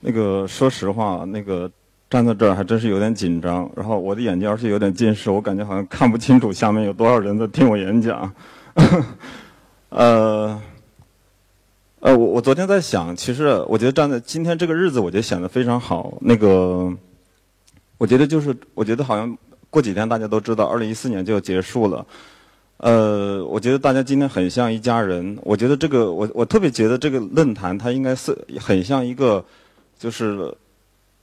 那个说实话，那个站在这儿还真是有点紧张。然后我的眼睛而且有点近视，我感觉好像看不清楚下面有多少人在听我演讲。呃，呃，我我昨天在想，其实我觉得站在今天这个日子，我觉得显得非常好。那个，我觉得就是，我觉得好像过几天大家都知道，二零一四年就要结束了。呃，我觉得大家今天很像一家人。我觉得这个，我我特别觉得这个论坛它应该是很像一个。就是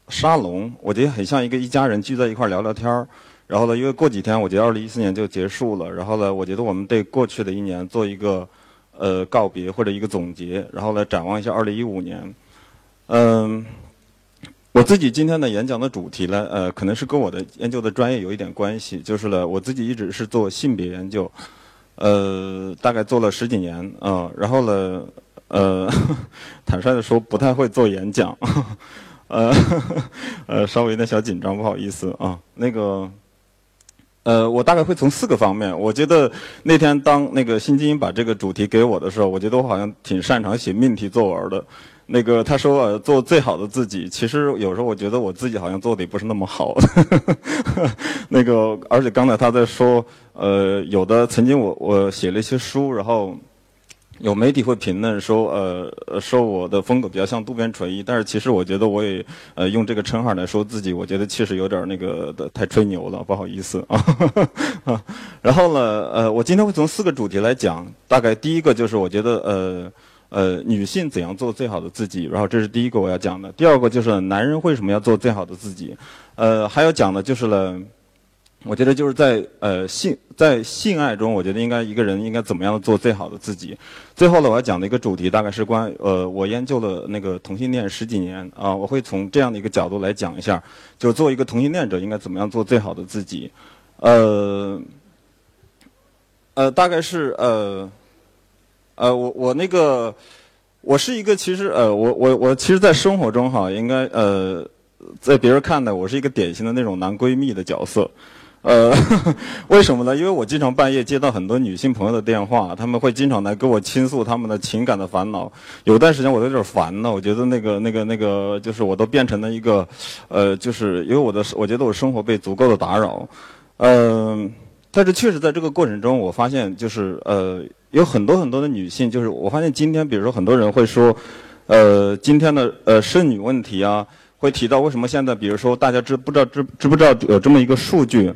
沙龙，我觉得很像一个一家人聚在一块聊聊天儿。然后呢，因为过几天，我觉得二零一四年就结束了。然后呢，我觉得我们对过去的一年做一个呃告别或者一个总结，然后来展望一下二零一五年。嗯，我自己今天的演讲的主题呢，呃，可能是跟我的研究的专业有一点关系。就是呢，我自己一直是做性别研究，呃，大概做了十几年啊。然后呢。呃，坦率的说，不太会做演讲，呃，呃，稍微有点小紧张，不好意思啊。那个，呃，我大概会从四个方面。我觉得那天当那个新金把这个主题给我的时候，我觉得我好像挺擅长写命题作文的。那个他说做最好的自己，其实有时候我觉得我自己好像做的也不是那么好。那个，而且刚才他在说，呃，有的曾经我我写了一些书，然后。有媒体会评论说，呃，说我的风格比较像渡边淳一，但是其实我觉得我也，呃，用这个称号来说自己，我觉得确实有点那个的太吹牛了，不好意思啊。然后呢，呃，我今天会从四个主题来讲，大概第一个就是我觉得，呃，呃，女性怎样做最好的自己，然后这是第一个我要讲的。第二个就是男人为什么要做最好的自己，呃，还要讲的就是了。我觉得就是在呃性在性爱中，我觉得应该一个人应该怎么样做最好的自己。最后呢，我要讲的一个主题大概是关呃我研究了那个同性恋十几年啊，我会从这样的一个角度来讲一下，就作为一个同性恋者应该怎么样做最好的自己。呃呃，大概是呃呃我我那个我是一个其实呃我我我其实，在生活中哈，应该呃在别人看来，我是一个典型的那种男闺蜜的角色。呃，为什么呢？因为我经常半夜接到很多女性朋友的电话，他们会经常来跟我倾诉他们的情感的烦恼。有段时间我都有点烦了，我觉得那个、那个、那个，就是我都变成了一个，呃，就是因为我的，我觉得我生活被足够的打扰。嗯，但是确实在这个过程中，我发现就是呃，有很多很多的女性，就是我发现今天，比如说很多人会说，呃，今天的呃剩女问题啊，会提到为什么现在，比如说大家知不知道知知不知道有这么一个数据？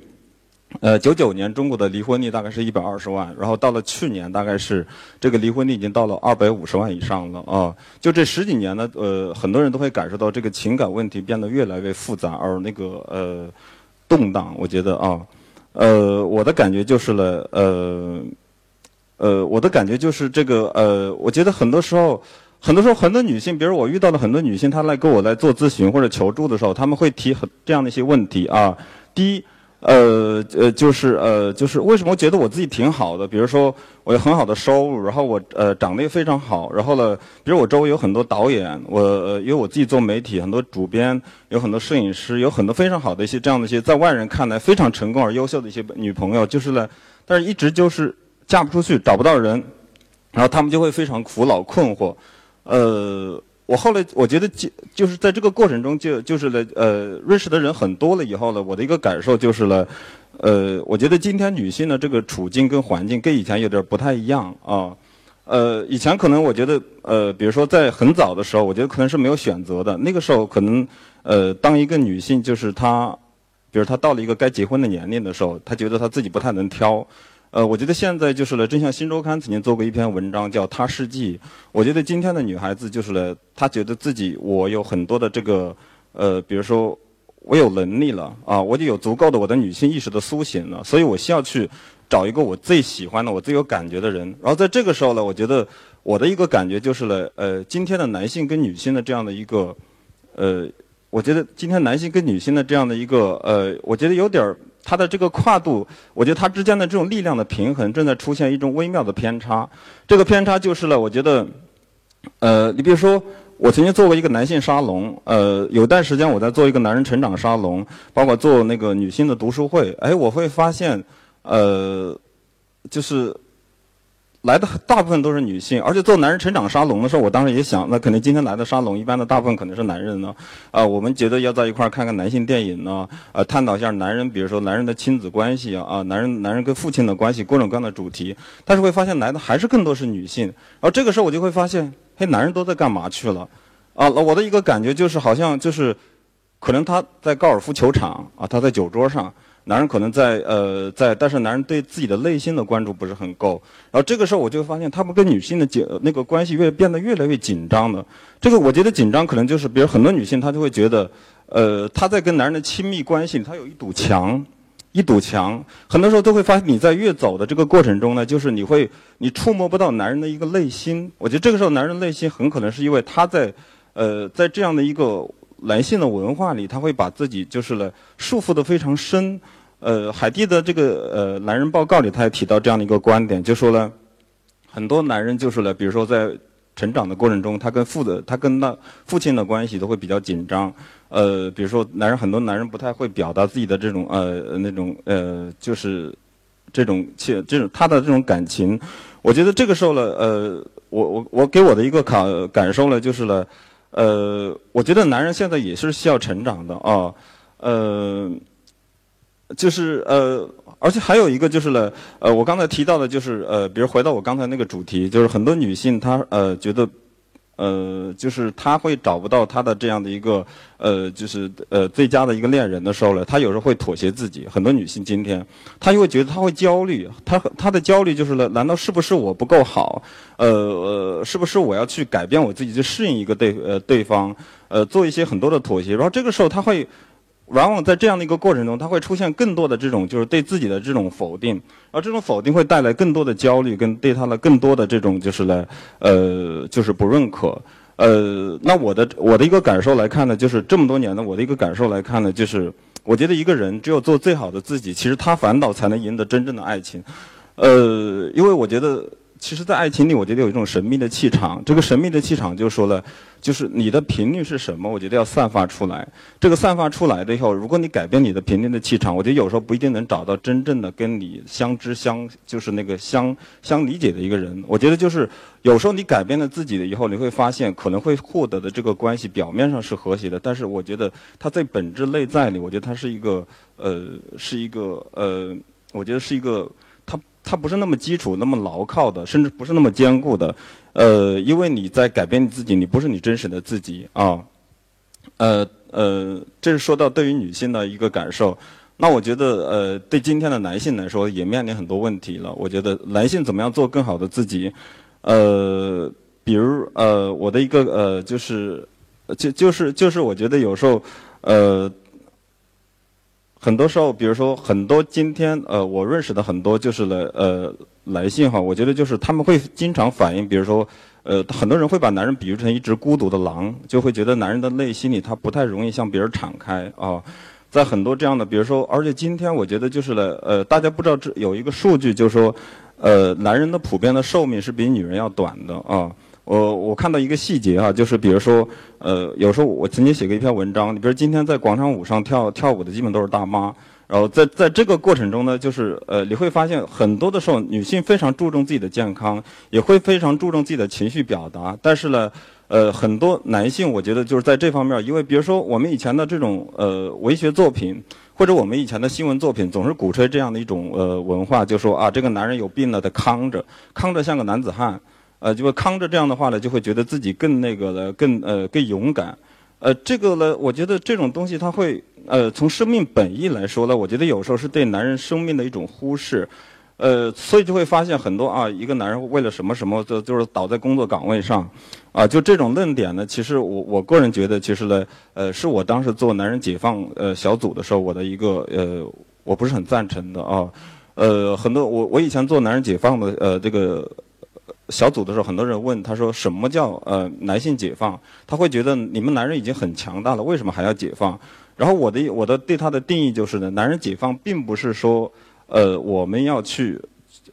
呃，九九年中国的离婚率大概是一百二十万，然后到了去年，大概是这个离婚率已经到了二百五十万以上了啊！就这十几年呢，呃，很多人都会感受到这个情感问题变得越来越复杂，而那个呃动荡。我觉得啊，呃，我的感觉就是了，呃，呃，我的感觉就是这个呃，我觉得很多时候，很多时候很多女性，比如我遇到的很多女性，她来跟我来做咨询或者求助的时候，她们会提很这样的一些问题啊，第一。呃呃，就是呃，就是为什么我觉得我自己挺好的？比如说，我有很好的收入，然后我呃长得也非常好，然后呢，比如我周围有很多导演，我呃因为我自己做媒体，很多主编，有很多摄影师，有很多非常好的一些这样的一些在外人看来非常成功而优秀的一些女朋友，就是呢，但是一直就是嫁不出去，找不到人，然后他们就会非常苦恼困惑，呃。我后来我觉得就就是在这个过程中就就是了呃认识的人很多了以后呢，我的一个感受就是了，呃，我觉得今天女性的这个处境跟环境跟以前有点不太一样啊，呃，以前可能我觉得呃，比如说在很早的时候，我觉得可能是没有选择的，那个时候可能呃，当一个女性就是她，比如她到了一个该结婚的年龄的时候，她觉得她自己不太能挑。呃，我觉得现在就是了，正像《新周刊》曾经做过一篇文章，叫《他世纪》。我觉得今天的女孩子就是了，她觉得自己我有很多的这个，呃，比如说我有能力了啊，我就有足够的我的女性意识的苏醒了，所以我需要去找一个我最喜欢的、我最有感觉的人。然后在这个时候呢，我觉得我的一个感觉就是了，呃，今天的男性跟女性的这样的一个，呃，我觉得今天男性跟女性的这样的一个，呃，我觉得有点儿。它的这个跨度，我觉得它之间的这种力量的平衡正在出现一种微妙的偏差。这个偏差就是了，我觉得，呃，你比如说，我曾经做过一个男性沙龙，呃，有段时间我在做一个男人成长沙龙，包括做那个女性的读书会，哎，我会发现，呃，就是来的大部分都是女性，而且做男人成长沙龙的时候，我当时也想，那肯定今天来的沙龙一般的大部分可能是男人呢。啊，我们觉得要在一块儿看看男性电影呢，呃，探讨一下男人，比如说男人的亲子关系啊，啊，男人男人跟父亲的关系，各种各样的主题。但是会发现来的还是更多是女性，而这个时候我就会发现，嘿，男人都在干嘛去了？啊，我的一个感觉就是好像就是，可能他在高尔夫球场啊，他在酒桌上。男人可能在呃在，但是男人对自己的内心的关注不是很够。然后这个时候我就发现，他们跟女性的紧那个关系越变得越来越紧张的。这个我觉得紧张可能就是，比如很多女性她就会觉得，呃，她在跟男人的亲密关系，她有一堵墙，一堵墙。很多时候都会发现，你在越走的这个过程中呢，就是你会你触摸不到男人的一个内心。我觉得这个时候男人内心很可能是因为他在呃在这样的一个。男性的文化里，他会把自己就是了束缚的非常深。呃，海蒂的这个呃男人报告里，他也提到这样的一个观点，就说了很多男人就是了，比如说在成长的过程中，他跟父的他跟那父亲的关系都会比较紧张。呃，比如说男人很多男人不太会表达自己的这种呃那种呃就是这种切这种他的这种感情。我觉得这个时候呢，呃，我我我给我的一个感感受呢，就是了。呃，我觉得男人现在也是需要成长的啊，呃，就是呃，而且还有一个就是呢，呃，我刚才提到的就是呃，比如回到我刚才那个主题，就是很多女性她呃觉得。呃，就是他会找不到他的这样的一个呃，就是呃最佳的一个恋人的时候呢，他有时候会妥协自己。很多女性今天，她就会觉得她会焦虑，她她的焦虑就是呢，难道是不是我不够好？呃呃，是不是我要去改变我自己去适应一个对呃对方？呃，做一些很多的妥协。然后这个时候，她会。往往在这样的一个过程中，他会出现更多的这种就是对自己的这种否定，而这种否定会带来更多的焦虑，跟对他的更多的这种就是呢，呃，就是不认可。呃，那我的我的一个感受来看呢，就是这么多年呢，我的一个感受来看呢，就是我觉得一个人只有做最好的自己，其实他反倒才能赢得真正的爱情。呃，因为我觉得。其实，在爱情里，我觉得有一种神秘的气场。这个神秘的气场就说了，就是你的频率是什么，我觉得要散发出来。这个散发出来的以后，如果你改变你的频率的气场，我觉得有时候不一定能找到真正的跟你相知相，就是那个相相理解的一个人。我觉得就是有时候你改变了自己的以后，你会发现可能会获得的这个关系表面上是和谐的，但是我觉得它在本质内在里，我觉得它是一个呃，是一个呃，我觉得是一个。它不是那么基础、那么牢靠的，甚至不是那么坚固的，呃，因为你在改变你自己，你不是你真实的自己啊，呃呃，这是说到对于女性的一个感受。那我觉得，呃，对今天的男性来说，也面临很多问题了。我觉得男性怎么样做更好的自己？呃，比如呃，我的一个呃，就是就就是就是，我觉得有时候呃。很多时候，比如说很多今天呃，我认识的很多就是来呃来信哈，我觉得就是他们会经常反映，比如说呃，很多人会把男人比喻成一只孤独的狼，就会觉得男人的内心里他不太容易向别人敞开啊。在很多这样的，比如说，而且今天我觉得就是呢，呃，大家不知道这有一个数据，就是说，呃，男人的普遍的寿命是比女人要短的啊。我我看到一个细节啊，就是比如说，呃，有时候我曾经写过一篇文章，你比如今天在广场舞上跳跳舞的基本都是大妈，然后在在这个过程中呢，就是呃，你会发现很多的时候，女性非常注重自己的健康，也会非常注重自己的情绪表达，但是呢，呃，很多男性我觉得就是在这方面，因为比如说我们以前的这种呃文学作品，或者我们以前的新闻作品，总是鼓吹这样的一种呃文化，就说啊，这个男人有病了得扛着，扛着像个男子汉。呃，就会扛着这样的话呢，就会觉得自己更那个了，更呃更勇敢。呃，这个呢，我觉得这种东西它会呃从生命本意来说呢，我觉得有时候是对男人生命的一种忽视。呃，所以就会发现很多啊，一个男人为了什么什么就就是倒在工作岗位上，啊，就这种论点呢，其实我我个人觉得，其实呢，呃，是我当时做男人解放呃小组的时候，我的一个呃，我不是很赞成的啊。呃，很多我我以前做男人解放的呃这个。小组的时候，很多人问他说：“什么叫呃男性解放？”他会觉得你们男人已经很强大了，为什么还要解放？然后我的我的对他的定义就是呢，男人解放并不是说呃我们要去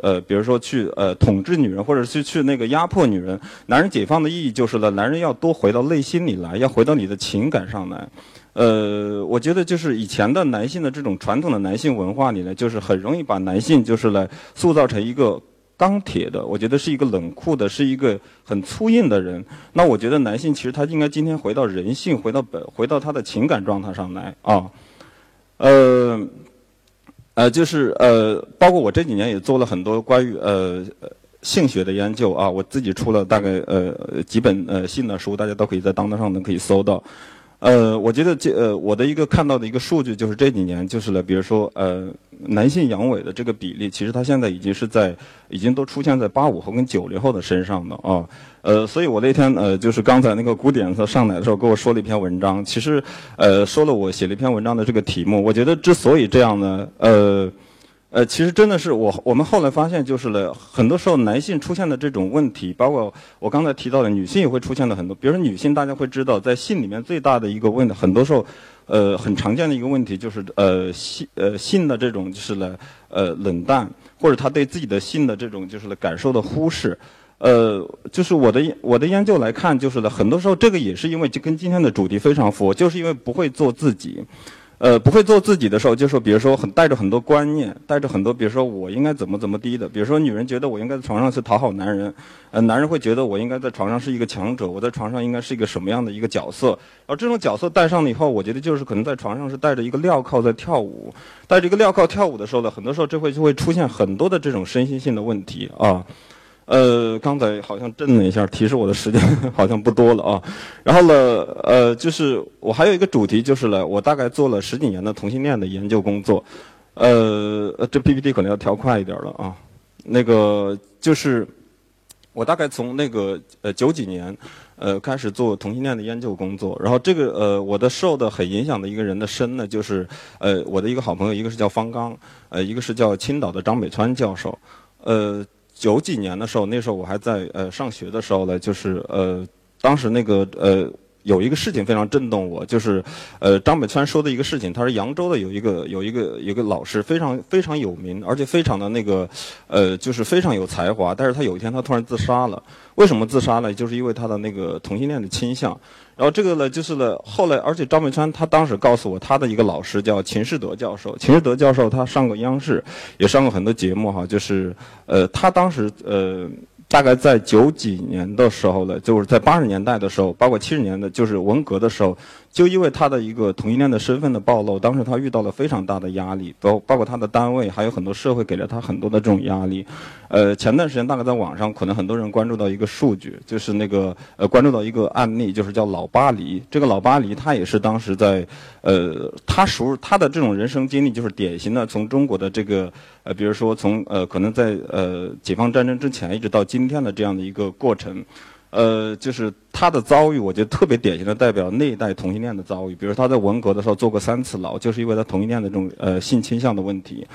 呃比如说去呃统治女人，或者是去那个压迫女人。男人解放的意义就是呢，男人要多回到内心里来，要回到你的情感上来。呃，我觉得就是以前的男性的这种传统的男性文化里呢，就是很容易把男性就是来塑造成一个。钢铁的，我觉得是一个冷酷的，是一个很粗硬的人。那我觉得男性其实他应该今天回到人性，回到本，回到他的情感状态上来啊。呃，呃，就是呃，包括我这几年也做了很多关于呃性学的研究啊，我自己出了大概呃几本呃性的书，大家都可以在当当上能可以搜到。呃，我觉得这呃，我的一个看到的一个数据就是这几年就是了，比如说呃，男性阳痿的这个比例，其实它现在已经是在，已经都出现在八五后跟九零后的身上的啊。呃，所以我那天呃，就是刚才那个古典他上来的时候跟我说了一篇文章，其实呃，说了我写了一篇文章的这个题目。我觉得之所以这样呢，呃。呃，其实真的是我，我们后来发现就是了，很多时候男性出现的这种问题，包括我刚才提到的女性也会出现的很多。比如说女性，大家会知道，在性里面最大的一个问题，很多时候，呃，很常见的一个问题就是呃性呃性的这种就是了呃冷淡，或者他对自己的性的这种就是了感受的忽视。呃，就是我的我的研究来看，就是了，很多时候这个也是因为就跟今天的主题非常符合，就是因为不会做自己。呃，不会做自己的时候，就说，比如说，很带着很多观念，带着很多，比如说，我应该怎么怎么低的。比如说，女人觉得我应该在床上去讨好男人，呃，男人会觉得我应该在床上是一个强者，我在床上应该是一个什么样的一个角色。而这种角色戴上了以后，我觉得就是可能在床上是带着一个镣铐在跳舞，带着一个镣铐跳舞的时候呢，很多时候这会就会出现很多的这种身心性的问题啊。呃，刚才好像震了一下，提示我的时间 好像不多了啊。然后呢，呃，就是我还有一个主题，就是呢，我大概做了十几年的同性恋的研究工作。呃，这 PPT 可能要调快一点了啊。那个就是我大概从那个呃九几年呃开始做同性恋的研究工作。然后这个呃我的受的很影响的一个人的身呢，就是呃我的一个好朋友，一个是叫方刚，呃一个是叫青岛的张北川教授，呃。九几年的时候，那时候我还在呃上学的时候呢，就是呃当时那个呃有一个事情非常震动我，就是呃张北川说的一个事情，他说扬州的有一个有一个有一个老师非常非常有名，而且非常的那个呃就是非常有才华，但是他有一天他突然自杀了，为什么自杀呢？就是因为他的那个同性恋的倾向。然后这个呢，就是呢，后来，而且张北川他当时告诉我，他的一个老师叫秦世德教授。秦世德教授他上过央视，也上过很多节目哈。就是，呃，他当时呃，大概在九几年的时候呢，就是在八十年代的时候，包括七十年代，就是文革的时候。就因为他的一个同性恋的身份的暴露，当时他遇到了非常大的压力，包包括他的单位，还有很多社会给了他很多的这种压力。呃，前段时间大概在网上，可能很多人关注到一个数据，就是那个呃，关注到一个案例，就是叫老巴黎。这个老巴黎他也是当时在呃，他属他的这种人生经历，就是典型的从中国的这个呃，比如说从呃，可能在呃解放战争之前一直到今天的这样的一个过程。呃，就是他的遭遇，我觉得特别典型的代表那一代同性恋的遭遇。比如他在文革的时候坐过三次牢，就是因为他同性恋的这种呃性倾向的问题。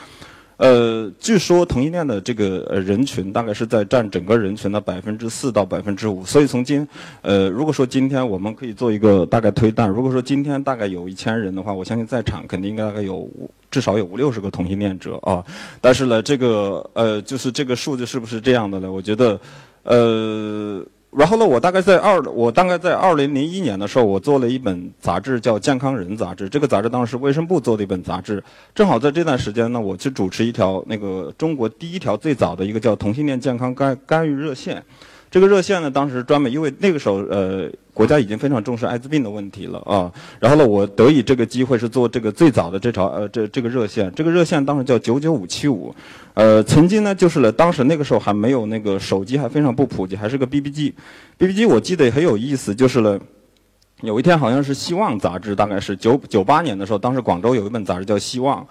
呃，据说同性恋的这个人群大概是在占整个人群的百分之四到百分之五。所以从今呃，如果说今天我们可以做一个大概推断，如果说今天大概有一千人的话，我相信在场肯定应该大概有至少有五六十个同性恋者啊。但是呢，这个呃，就是这个数字是不是这样的呢？我觉得呃。然后呢，我大概在二，我大概在二零零一年的时候，我做了一本杂志，叫《健康人》杂志。这个杂志当时卫生部做的一本杂志，正好在这段时间呢，我去主持一条那个中国第一条最早的一个叫同性恋健康干干预热线。这个热线呢，当时专门因为那个时候，呃，国家已经非常重视艾滋病的问题了啊。然后呢，我得以这个机会是做这个最早的这条呃这这个热线。这个热线当时叫九九五七五，呃，曾经呢就是呢，当时那个时候还没有那个手机，还非常不普及，还是个 BB 机。BB 机我记得也很有意思，就是呢，有一天好像是《希望》杂志，大概是九九八年的时候，当时广州有一本杂志叫《希望》。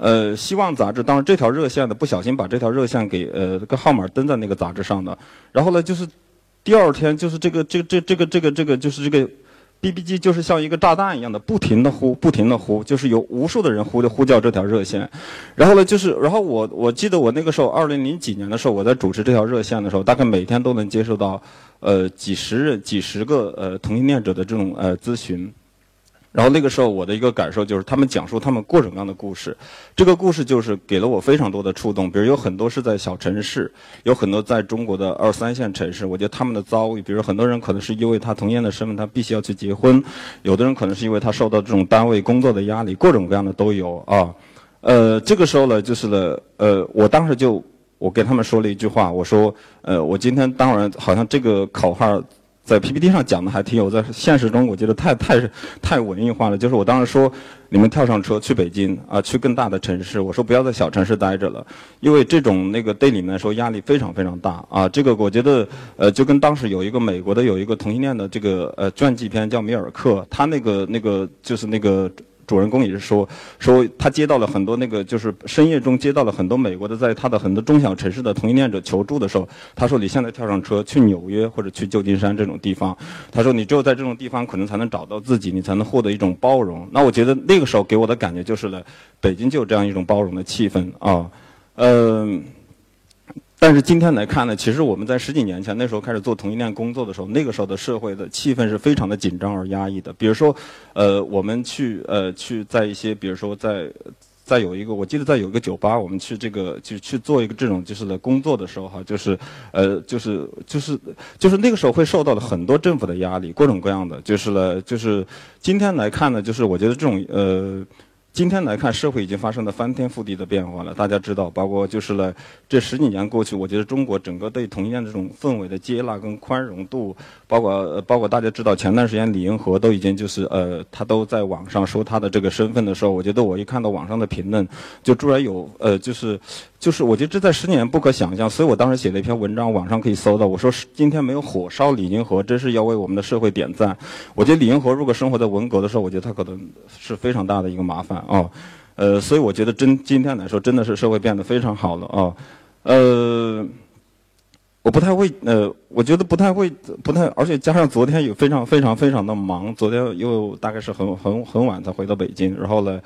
呃，希望杂志当时这条热线呢，不小心把这条热线给呃个号码登在那个杂志上的，然后呢，就是第二天就是这个这这这个这个这个就是这个 BB 机就是像一个炸弹一样的不停的呼不停的呼，就是有无数的人呼的呼叫这条热线，然后呢就是然后我我记得我那个时候二零零几年的时候我在主持这条热线的时候，大概每天都能接受到呃几十人几十个呃同性恋者的这种呃咨询。然后那个时候，我的一个感受就是，他们讲述他们各种各样的故事，这个故事就是给了我非常多的触动。比如有很多是在小城市，有很多在中国的二三线城市。我觉得他们的遭遇，比如很多人可能是因为他同样的身份，他必须要去结婚；有的人可能是因为他受到这种单位工作的压力，各种各样的都有啊。呃，这个时候呢，就是呢，呃，我当时就我跟他们说了一句话，我说，呃，我今天当然好像这个口号。在 PPT 上讲的还挺有，在现实中我觉得太太太文艺化了。就是我当时说，你们跳上车去北京啊，去更大的城市。我说不要在小城市待着了，因为这种那个对你们来说压力非常非常大啊。这个我觉得呃，就跟当时有一个美国的有一个同性恋的这个呃传记片叫米尔克，他那个那个就是那个。主人公也是说，说他接到了很多那个，就是深夜中接到了很多美国的，在他的很多中小城市的同性恋者求助的时候，他说：“你现在跳上车去纽约或者去旧金山这种地方，他说你只有在这种地方可能才能找到自己，你才能获得一种包容。”那我觉得那个时候给我的感觉就是了，北京就有这样一种包容的气氛啊，嗯。但是今天来看呢，其实我们在十几年前那时候开始做同性恋工作的时候，那个时候的社会的气氛是非常的紧张而压抑的。比如说，呃，我们去呃去在一些，比如说在在有一个，我记得在有一个酒吧，我们去这个就去做一个这种就是的工作的时候哈，就是呃就是就是就是那个时候会受到了很多政府的压力，各种各样的，就是了就是今天来看呢，就是我觉得这种呃。今天来看，社会已经发生了翻天覆地的变化了。大家知道，包括就是呢，这十几年过去，我觉得中国整个对同性恋这种氛围的接纳跟宽容度，包括包括大家知道，前段时间李银河都已经就是呃，他都在网上说他的这个身份的时候，我觉得我一看到网上的评论，就突然有呃，就是。就是我觉得这在十年不可想象，所以我当时写了一篇文章，网上可以搜到。我说今天没有火烧李银河，真是要为我们的社会点赞。我觉得李银河如果生活在文革的时候，我觉得他可能是非常大的一个麻烦哦。呃，所以我觉得真今天来说，真的是社会变得非常好了啊。呃，我不太会，呃，我觉得不太会，不太，而且加上昨天也非常非常非常的忙，昨天又大概是很很很晚才回到北京，然后呢。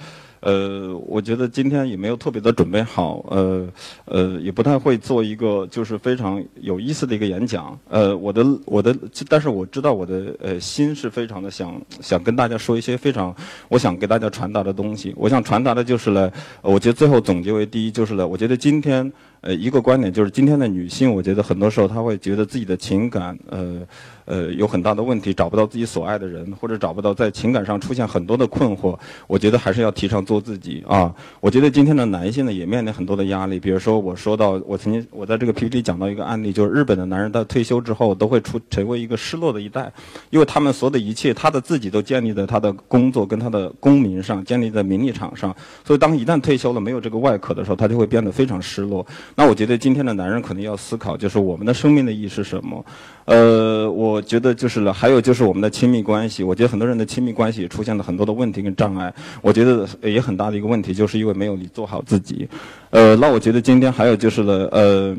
呃，我觉得今天也没有特别的准备好，呃，呃，也不太会做一个就是非常有意思的一个演讲。呃，我的我的，但是我知道我的呃心是非常的想想跟大家说一些非常我想给大家传达的东西。我想传达的就是呢，我觉得最后总结为第一就是呢，我觉得今天呃一个观点就是今天的女性，我觉得很多时候她会觉得自己的情感呃。呃，有很大的问题，找不到自己所爱的人，或者找不到在情感上出现很多的困惑。我觉得还是要提倡做自己啊。我觉得今天的男性呢，也面临很多的压力。比如说，我说到我曾经我在这个 PPT 讲到一个案例，就是日本的男人在退休之后都会出成为一个失落的一代，因为他们所有的一切，他的自己都建立在他的工作跟他的功名上，建立在名利场上。所以，当一旦退休了，没有这个外壳的时候，他就会变得非常失落。那我觉得今天的男人可能要思考，就是我们的生命的意义是什么？呃，我觉得就是了。还有就是我们的亲密关系，我觉得很多人的亲密关系也出现了很多的问题跟障碍。我觉得也很大的一个问题，就是因为没有你做好自己。呃，那我觉得今天还有就是了，呃，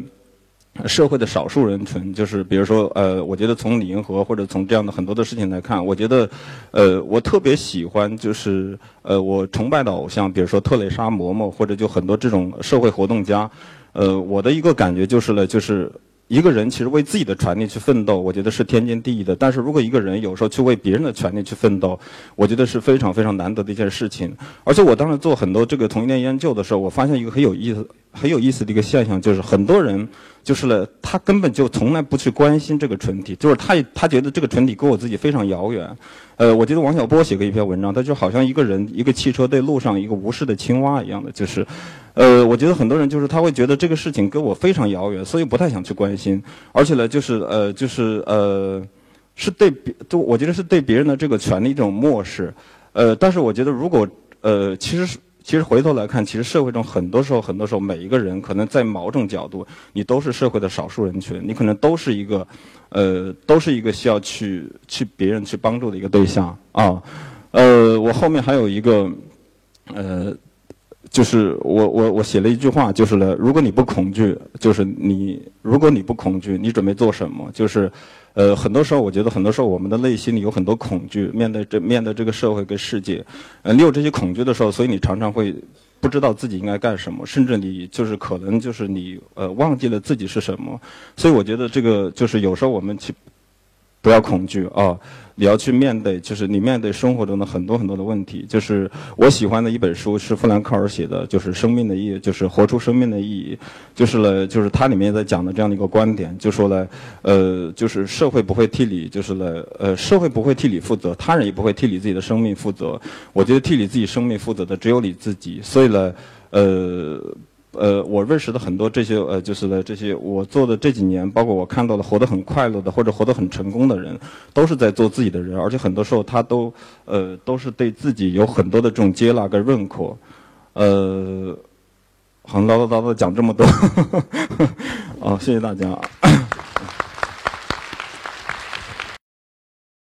社会的少数人群，就是比如说，呃，我觉得从李银河或者从这样的很多的事情来看，我觉得，呃，我特别喜欢就是，呃，我崇拜的偶像，比如说特蕾莎、嬷嬷，或者就很多这种社会活动家。呃，我的一个感觉就是了，就是。一个人其实为自己的权利去奋斗，我觉得是天经地义的。但是如果一个人有时候去为别人的权利去奋斗，我觉得是非常非常难得的一件事情。而且我当时做很多这个同性恋研究的时候，我发现一个很有意思、很有意思的一个现象，就是很多人就是呢，他根本就从来不去关心这个群体，就是他他觉得这个群体跟我自己非常遥远。呃，我记得王小波写过一篇文章，他就好像一个人一个汽车对路上一个无视的青蛙一样的，就是，呃，我觉得很多人就是他会觉得这个事情跟我非常遥远，所以不太想去关心，而且呢，就是呃，就是呃，是对别，就我觉得是对别人的这个权利一种漠视，呃，但是我觉得如果呃，其实是。其实回头来看，其实社会中很多时候，很多时候，每一个人可能在某种角度，你都是社会的少数人群，你可能都是一个，呃，都是一个需要去去别人去帮助的一个对象啊。呃，我后面还有一个，呃，就是我我我写了一句话，就是呢，如果你不恐惧，就是你如果你不恐惧，你准备做什么？就是。呃，很多时候我觉得，很多时候我们的内心里有很多恐惧，面对这面对这个社会跟世界，呃，你有这些恐惧的时候，所以你常常会不知道自己应该干什么，甚至你就是可能就是你呃忘记了自己是什么，所以我觉得这个就是有时候我们去不要恐惧啊。你要去面对，就是你面对生活中的很多很多的问题。就是我喜欢的一本书是富兰克尔写的，就是《生命的意义》，就是活出生命的意义。就是呢，就是它里面在讲的这样的一个观点，就说呢，呃，就是社会不会替你，就是呢，呃，社会不会替你负责，他人也不会替你自己的生命负责。我觉得替你自己生命负责的只有你自己。所以呢，呃。呃，我认识的很多这些呃，就是的这些我做的这几年，包括我看到的活得很快乐的或者活得很成功的人，都是在做自己的人，而且很多时候他都呃都是对自己有很多的这种接纳跟认可，呃，好唠唠叨叨讲这么多，好，谢谢大家。